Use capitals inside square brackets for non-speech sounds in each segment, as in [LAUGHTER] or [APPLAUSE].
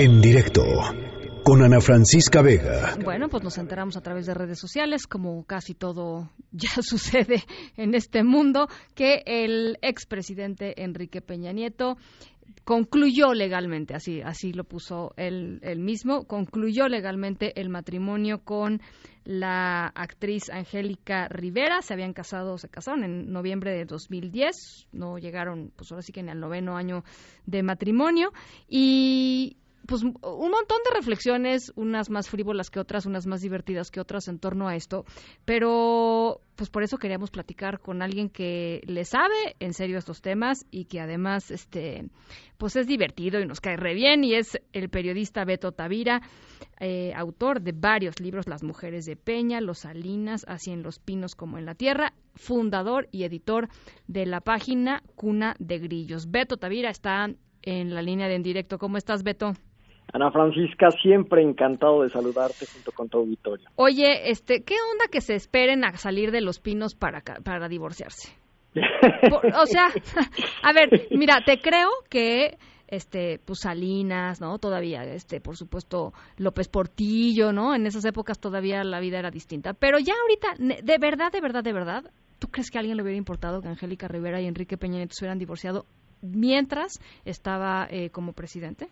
En directo con Ana Francisca Vega. Bueno, pues nos enteramos a través de redes sociales, como casi todo [LAUGHS] ya sucede en este mundo, que el expresidente Enrique Peña Nieto concluyó legalmente, así, así lo puso él, mismo, concluyó legalmente el matrimonio con la actriz Angélica Rivera. Se habían casado, se casaron en noviembre de 2010, no llegaron, pues ahora sí que en el noveno año de matrimonio. Y pues un montón de reflexiones, unas más frívolas que otras, unas más divertidas que otras en torno a esto, pero pues por eso queríamos platicar con alguien que le sabe en serio estos temas y que además este pues es divertido y nos cae re bien y es el periodista Beto Tavira, eh, autor de varios libros Las mujeres de Peña, Los Salinas, Así en los Pinos como en la Tierra, fundador y editor de la página Cuna de Grillos. Beto Tavira está en la línea de en directo. ¿Cómo estás, Beto? Ana Francisca, siempre encantado de saludarte junto con tu auditorio. Oye, este, ¿qué onda que se esperen a salir de los pinos para, para divorciarse? [LAUGHS] o sea, [LAUGHS] a ver, mira, te creo que este pues Salinas, ¿no? Todavía este, por supuesto López Portillo, ¿no? En esas épocas todavía la vida era distinta, pero ya ahorita de verdad, de verdad, de verdad, ¿tú crees que a alguien le hubiera importado que Angélica Rivera y Enrique Peña Nieto se hubieran divorciado mientras estaba eh, como presidente?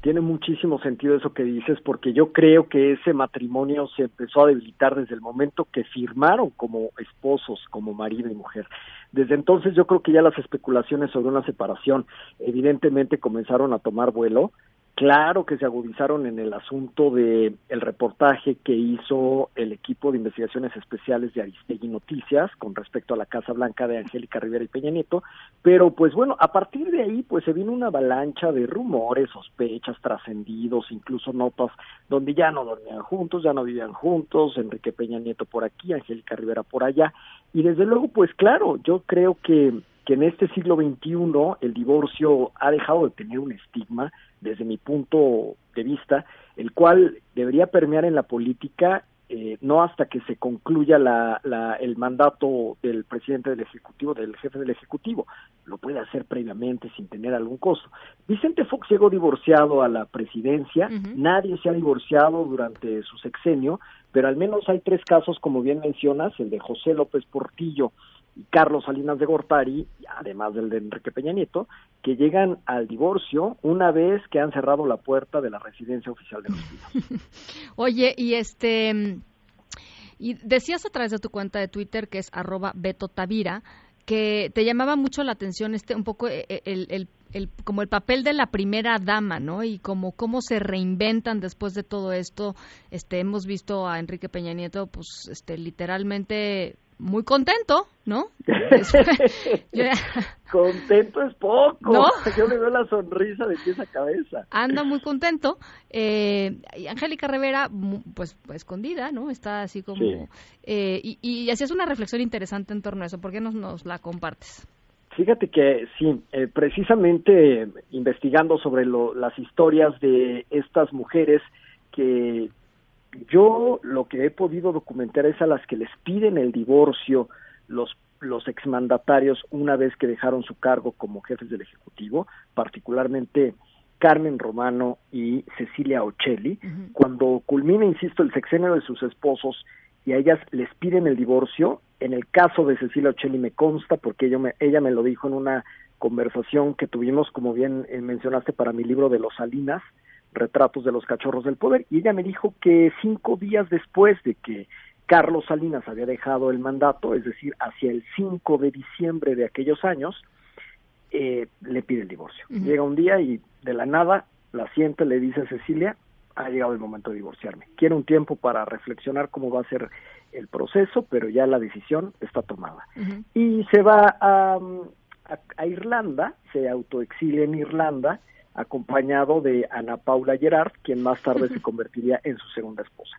Tiene muchísimo sentido eso que dices porque yo creo que ese matrimonio se empezó a debilitar desde el momento que firmaron como esposos, como marido y mujer. Desde entonces yo creo que ya las especulaciones sobre una separación evidentemente comenzaron a tomar vuelo Claro que se agudizaron en el asunto de el reportaje que hizo el equipo de investigaciones especiales de Aristegui Noticias con respecto a la Casa Blanca de Angélica Rivera y Peña Nieto, pero pues bueno, a partir de ahí pues se vino una avalancha de rumores, sospechas, trascendidos, incluso notas donde ya no dormían juntos, ya no vivían juntos, Enrique Peña Nieto por aquí, Angélica Rivera por allá, y desde luego pues claro, yo creo que que en este siglo XXI el divorcio ha dejado de tener un estigma, desde mi punto de vista, el cual debería permear en la política eh, no hasta que se concluya la, la, el mandato del presidente del Ejecutivo, del jefe del Ejecutivo. Lo puede hacer previamente sin tener algún costo. Vicente Fox llegó divorciado a la presidencia, nadie se ha divorciado durante su sexenio, pero al menos hay tres casos, como bien mencionas, el de José López Portillo, Carlos Salinas de Gortari, además del de Enrique Peña Nieto, que llegan al divorcio una vez que han cerrado la puerta de la residencia oficial de los. [LAUGHS] Oye, y este y decías a través de tu cuenta de Twitter que es arroba Beto Tavira que te llamaba mucho la atención este un poco eh, eh, el, el, el, como el papel de la primera dama, ¿no? Y como cómo se reinventan después de todo esto. Este hemos visto a Enrique Peña Nieto, pues, este literalmente muy contento, ¿no? [LAUGHS] [LAUGHS] contento es poco. ¿No? [LAUGHS] Yo le veo la sonrisa de pies a cabeza. Anda muy contento. Eh, y Angélica Rivera, pues, escondida, ¿no? Está así como... Eh, y, y hacías una reflexión interesante en torno a eso. ¿Por qué nos, nos la compartes? Fíjate que sí, eh, precisamente investigando sobre lo, las historias de estas mujeres que yo lo que he podido documentar es a las que les piden el divorcio los los exmandatarios una vez que dejaron su cargo como jefes del Ejecutivo, particularmente Carmen Romano y Cecilia Ocelli, cuando culmina, insisto, el sexenio de sus esposos y a ellas les piden el divorcio, en el caso de Cecilia Ocelli me consta porque ella me, ella me lo dijo en una conversación que tuvimos, como bien eh, mencionaste, para mi libro de los Salinas, retratos de los cachorros del poder, y ella me dijo que cinco días después de que Carlos Salinas había dejado el mandato, es decir, hacia el 5 de diciembre de aquellos años, eh, le pide el divorcio. Llega un día y de la nada la siente, le dice a Cecilia, ha llegado el momento de divorciarme. Quiero un tiempo para reflexionar cómo va a ser el proceso, pero ya la decisión está tomada. Y se va a, a, Irlanda, se autoexilia en Irlanda, acompañado de Ana Paula Gerard, quien más tarde se [LAUGHS] convertiría en su segunda esposa.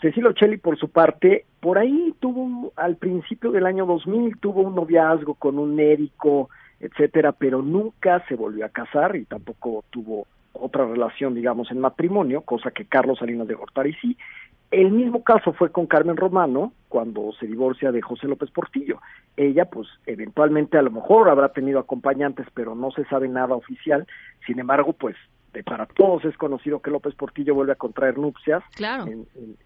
Cecilio Ocelli, por su parte, por ahí tuvo, al principio del año 2000, tuvo un noviazgo con un médico, etcétera, pero nunca se volvió a casar y tampoco tuvo otra relación, digamos, en matrimonio, cosa que Carlos Salinas de Gortari sí. El mismo caso fue con Carmen Romano, cuando se divorcia de José López Portillo. Ella, pues, eventualmente a lo mejor habrá tenido acompañantes, pero no se sabe nada oficial. Sin embargo, pues, para todos es conocido que López Portillo vuelve a contraer nupcias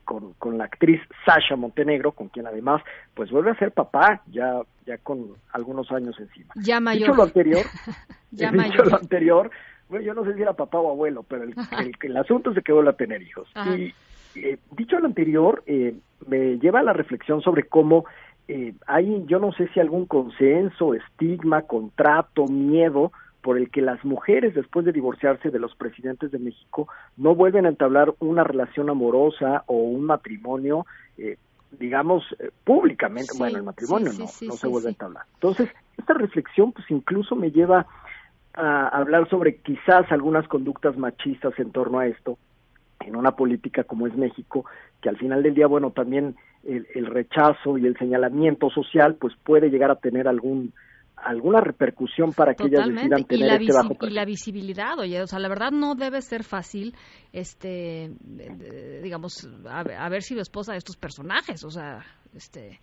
con, con la actriz Sasha Montenegro, con quien además pues vuelve a ser papá ya ya con algunos años encima. Ya mayor. Dicho lo anterior, [LAUGHS] ya dicho lo anterior, bueno, yo no sé si era papá o abuelo, pero el, el, asunto es de que vuelve a tener hijos. Y eh, dicho lo anterior, eh, me lleva a la reflexión sobre cómo eh, hay, yo no sé si algún consenso, estigma, contrato, miedo por el que las mujeres después de divorciarse de los presidentes de México no vuelven a entablar una relación amorosa o un matrimonio, eh, digamos, eh, públicamente. bueno, el matrimonio no, no se vuelve a entablar. Entonces, esta reflexión pues incluso me lleva a hablar sobre quizás algunas conductas machistas en torno a esto en una política como es México, que al final del día, bueno, también el, rechazo y el señalamiento social, pues puede llegar a tener algún alguna repercusión para que ellas decidan tener y la este y la visibilidad oye o sea la verdad no debe ser fácil este digamos a, ver si lo esposa de estos personajes o sea este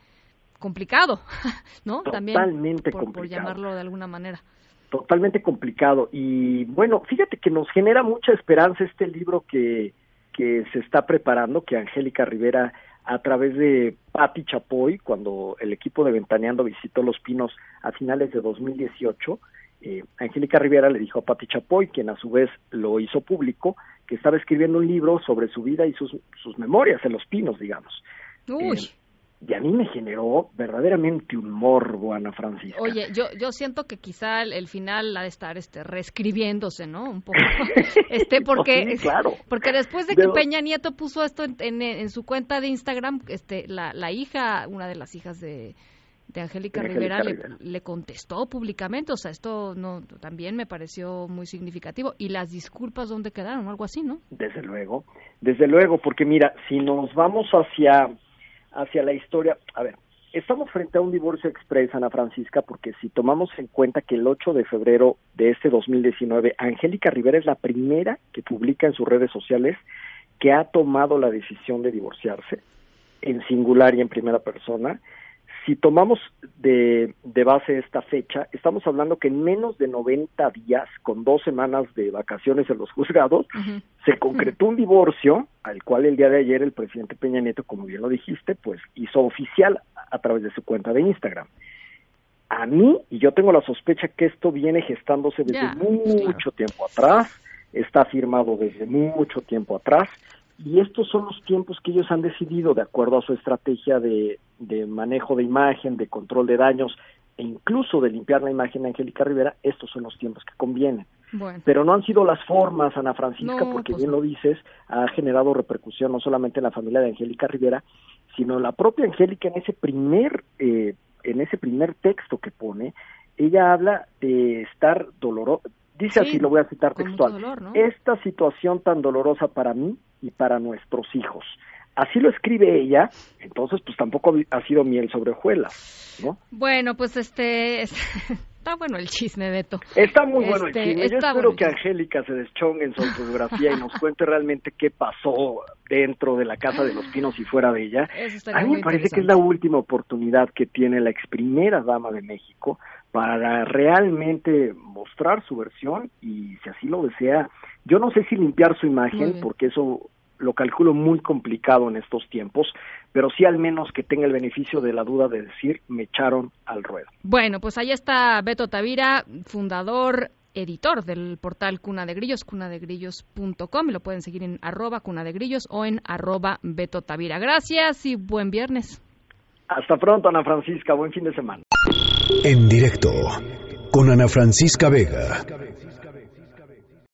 complicado [LAUGHS] no también por, por llamarlo de alguna manera. Totalmente complicado. Y bueno fíjate que nos genera mucha esperanza este libro que que se está preparando que Angélica Rivera a través de Patti Chapoy, cuando el equipo de Ventaneando visitó Los Pinos a finales de 2018, eh, Angélica Rivera le dijo a Patti Chapoy, quien a su vez lo hizo público, que estaba escribiendo un libro sobre su vida y sus, sus memorias en Los Pinos, digamos. Uy. Eh, y a mí me generó verdaderamente un morbo, Ana Francisca. Oye, yo, yo siento que quizá el, final ha de estar este, reescribiéndose, ¿no? Un poco. [LAUGHS] este, porque, claro. porque después de que Peña Nieto puso esto en, en, su cuenta de Instagram, este, la, la hija, una de las hijas de, de Angélica Rivera, Le, contestó públicamente, o sea, esto no también me pareció muy significativo. ¿Y las disculpas dónde quedaron? Algo así, ¿no? Desde luego, desde luego, porque mira, si nos vamos hacia hacia la historia. A ver, estamos frente a un divorcio express, Ana Francisca, porque si tomamos en cuenta que el 8 de febrero de este 2019, Angélica Rivera es la primera que publica en sus redes sociales que ha tomado la decisión de divorciarse en singular y en primera persona, si tomamos de, de, base esta fecha, estamos hablando que en menos de 90 días, con dos semanas de vacaciones en los juzgados, se concretó un divorcio al cual el día de ayer el presidente Peña Nieto, como bien lo dijiste, pues hizo oficial a través de su cuenta de Instagram. A mí, y yo tengo la sospecha que esto viene gestándose desde mucho tiempo atrás, está firmado desde mucho tiempo atrás, y estos son los tiempos que ellos han decidido de acuerdo a su estrategia de, de manejo de imagen, de control de daños e incluso de limpiar la imagen de Angélica Rivera, estos son los tiempos que convienen. Pero no han sido las formas, Ana Francisca, porque pues bien lo dices, ha generado repercusión no solamente en la familia de Angélica Rivera, sino la propia Angélica en ese primer, eh, en ese primer texto que pone, ella habla de estar doloroso, dice así, lo voy a citar textual, esta situación tan dolorosa para mí y para nuestros hijos. Así lo escribe ella, entonces pues tampoco ha sido miel sobre hojuelas, ¿no? Bueno, pues este... [LAUGHS] Está bueno el chisme, Beto. Está muy bueno el este, chisme. Yo espero que Angélica se deschongue en su autobiografía y nos cuente realmente qué pasó dentro de la Casa de los Pinos y fuera de ella. [LAUGHS] A mí me parece que es la última oportunidad que tiene la ex primera dama de México para realmente mostrar su versión y si así lo desea, yo no sé si limpiar su imagen, porque eso lo calculo muy complicado en estos tiempos, pero sí al menos que tenga el beneficio de la duda de decir me echaron al ruedo. Bueno, pues ahí está Beto Tavira, fundador editor del portal Cuna de Grillos, cunadegrillos.com. Lo pueden seguir en arroba Cuna de Grillos o en arroba Beto Tavira. Gracias y buen viernes. Hasta pronto, Ana Francisca. Buen fin de semana. En directo con Ana Francisca Vega.